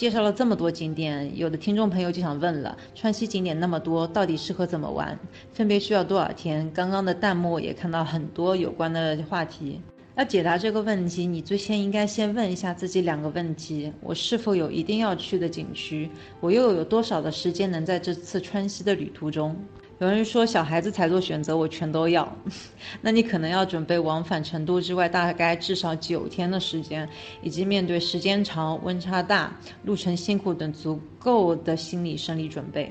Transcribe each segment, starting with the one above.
介绍了这么多景点，有的听众朋友就想问了：川西景点那么多，到底适合怎么玩？分别需要多少天？刚刚的弹幕也看到很多有关的话题。要解答这个问题，你最先应该先问一下自己两个问题：我是否有一定要去的景区？我又有多少的时间能在这次川西的旅途中？有人说小孩子才做选择，我全都要。那你可能要准备往返成都之外，大概至少九天的时间，以及面对时间长、温差大、路程辛苦等足够的心理生理准备。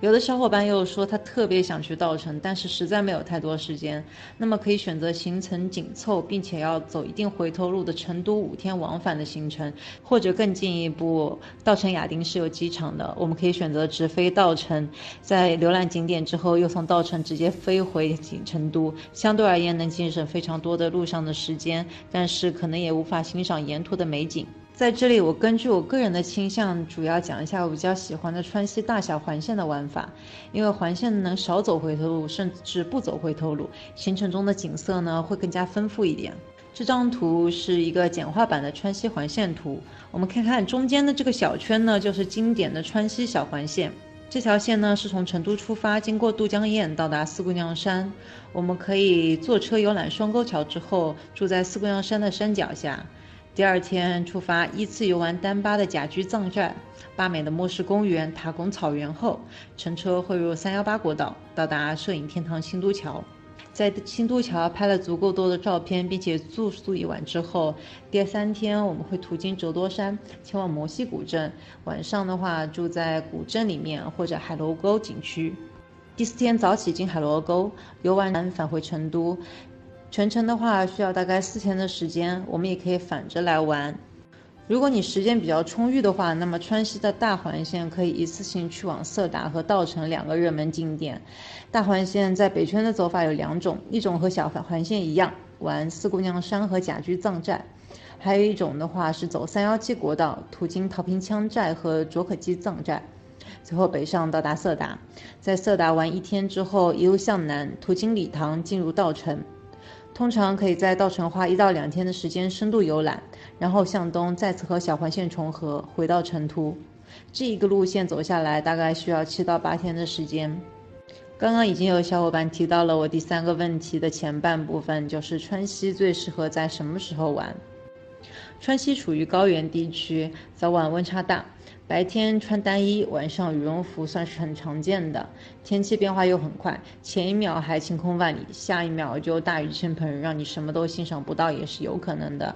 有的小伙伴又说他特别想去稻城，但是实在没有太多时间。那么可以选择行程紧凑，并且要走一定回头路的成都五天往返的行程，或者更进一步，稻城亚丁是有机场的，我们可以选择直飞稻城，在浏览景点之后，又从稻城直接飞回成都，相对而言能节省非常多的路上的时间，但是可能也无法欣赏沿途的美景。在这里，我根据我个人的倾向，主要讲一下我比较喜欢的川西大小环线的玩法。因为环线能少走回头路，甚至不走回头路，行程中的景色呢会更加丰富一点。这张图是一个简化版的川西环线图，我们看看中间的这个小圈呢，就是经典的川西小环线。这条线呢是从成都出发，经过渡江堰到达四姑娘山。我们可以坐车游览双沟桥之后，住在四姑娘山的山脚下。第二天出发，依次游玩丹巴的甲居藏寨、巴美的莫氏公园、塔公草原后，乘车汇入三幺八国道，到达摄影天堂新都桥。在新都桥拍了足够多的照片，并且住宿一晚之后，第三天我们会途经折多山，前往摩西古镇。晚上的话，住在古镇里面或者海螺沟景区。第四天早起经海螺沟游玩，返回成都。全程的话需要大概四天的时间，我们也可以反着来玩。如果你时间比较充裕的话，那么川西的大环线可以一次性去往色达和稻城两个热门景点。大环线在北圈的走法有两种，一种和小环线一样玩四姑娘山和甲居藏寨，还有一种的话是走三幺七国道，途经桃坪羌寨和卓可基藏寨，最后北上到达色达，在色达玩一天之后，一路向南，途经理塘进入稻城。通常可以在稻城花一到两天的时间深度游览，然后向东再次和小环线重合，回到成都。这一个路线走下来大概需要七到八天的时间。刚刚已经有小伙伴提到了我第三个问题的前半部分，就是川西最适合在什么时候玩？川西处于高原地区，早晚温差大。白天穿单衣，晚上羽绒服算是很常见的。天气变化又很快，前一秒还晴空万里，下一秒就大雨倾盆，让你什么都欣赏不到也是有可能的。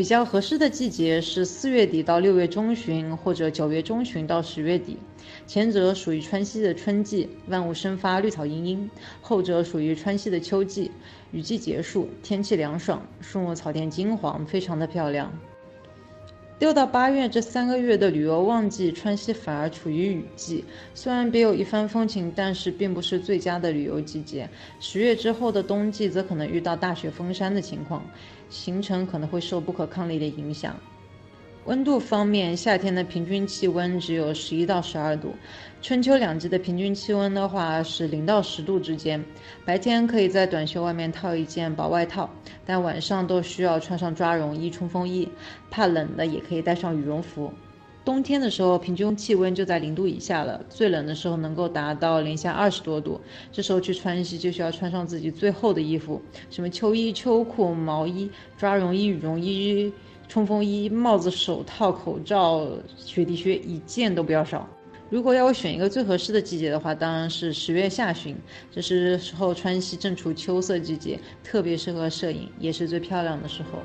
比较合适的季节是四月底到六月中旬，或者九月中旬到十月底。前者属于川西的春季，万物生发，绿草茵茵；后者属于川西的秋季，雨季结束，天气凉爽，树木草甸金黄，非常的漂亮。六到八月这三个月的旅游旺季，川西反而处于雨季。虽然别有一番风情，但是并不是最佳的旅游季节。十月之后的冬季，则可能遇到大雪封山的情况，行程可能会受不可抗力的影响。温度方面，夏天的平均气温只有十一到十二度，春秋两季的平均气温的话是零到十度之间。白天可以在短袖外面套一件薄外套，但晚上都需要穿上抓绒衣、冲锋衣。怕冷的也可以带上羽绒服。冬天的时候，平均气温就在零度以下了，最冷的时候能够达到零下二十多度。这时候去川西就需要穿上自己最厚的衣服，什么秋衣、秋裤、毛衣、抓绒衣、羽绒衣。冲锋衣帽子手套口罩雪地靴一件都不要少。如果要我选一个最合适的季节的话当然是十月下旬这是时候川西正处秋色季节特别适合摄影也是最漂亮的时候。